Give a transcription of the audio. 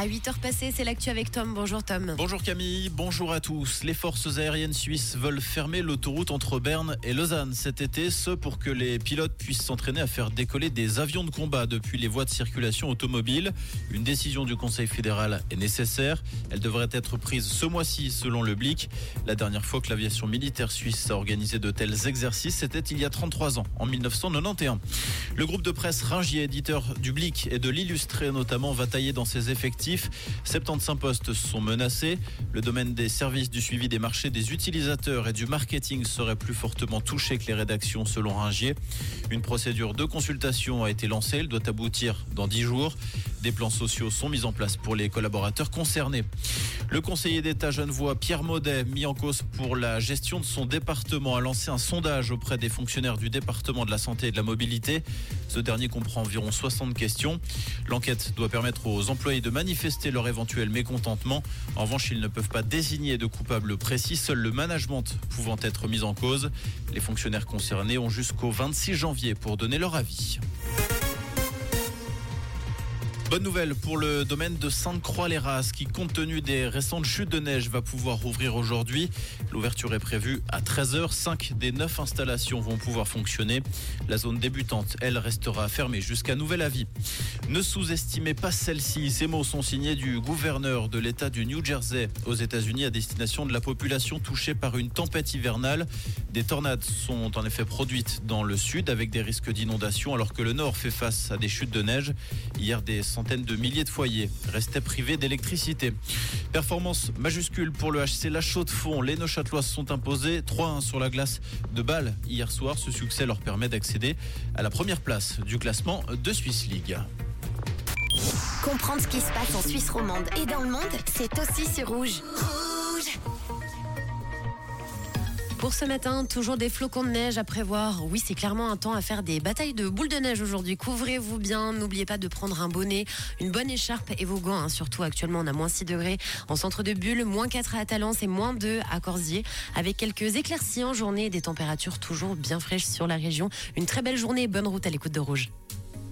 À 8h passées, c'est l'actu avec Tom. Bonjour Tom. Bonjour Camille, bonjour à tous. Les forces aériennes suisses veulent fermer l'autoroute entre Berne et Lausanne cet été, ce pour que les pilotes puissent s'entraîner à faire décoller des avions de combat depuis les voies de circulation automobile. Une décision du Conseil fédéral est nécessaire. Elle devrait être prise ce mois-ci selon le BLIC. La dernière fois que l'aviation militaire suisse a organisé de tels exercices, c'était il y a 33 ans, en 1991. Le groupe de presse Ringier, éditeur du BLIC et de l'Illustré notamment, va tailler dans ses effectifs 75 postes sont menacés. Le domaine des services du suivi des marchés des utilisateurs et du marketing serait plus fortement touché que les rédactions selon Ringier. Une procédure de consultation a été lancée. Elle doit aboutir dans 10 jours. Des plans sociaux sont mis en place pour les collaborateurs concernés. Le conseiller d'État genevois Pierre Maudet, mis en cause pour la gestion de son département, a lancé un sondage auprès des fonctionnaires du département de la santé et de la mobilité. Ce dernier comprend environ 60 questions. L'enquête doit permettre aux employés de manifester leur éventuel mécontentement. En revanche, ils ne peuvent pas désigner de coupable précis, seul le management pouvant être mis en cause. Les fonctionnaires concernés ont jusqu'au 26 janvier pour donner leur avis. Bonne nouvelle pour le domaine de Sainte-Croix-les-Races qui, compte tenu des récentes chutes de neige, va pouvoir rouvrir aujourd'hui. L'ouverture est prévue à 13h. 5 des 9 installations vont pouvoir fonctionner. La zone débutante, elle, restera fermée jusqu'à nouvel avis. Ne sous-estimez pas celle-ci. Ces mots sont signés du gouverneur de l'État du New Jersey aux États-Unis à destination de la population touchée par une tempête hivernale. Des tornades sont en effet produites dans le sud avec des risques d'inondation alors que le nord fait face à des chutes de neige. Hier, des centaines de milliers de foyers restaient privés d'électricité. Performance majuscule pour le HC La Chaux-de-Fonds. Les Neuchâtelois sont imposés 3-1 sur la glace de Bâle hier soir. Ce succès leur permet d'accéder à la première place du classement de Swiss League. Comprendre ce qui se passe en Suisse romande et dans le monde, c'est aussi sur Rouge. Pour ce matin, toujours des flocons de neige à prévoir. Oui, c'est clairement un temps à faire des batailles de boules de neige aujourd'hui. Couvrez-vous bien. N'oubliez pas de prendre un bonnet, une bonne écharpe et vos gants. hein. Surtout actuellement, on a moins 6 degrés en centre de Bulle, moins 4 à Talence et moins 2 à Corsier. Avec quelques éclaircies en journée des températures toujours bien fraîches sur la région. Une très belle journée bonne route à l'écoute de Rouge.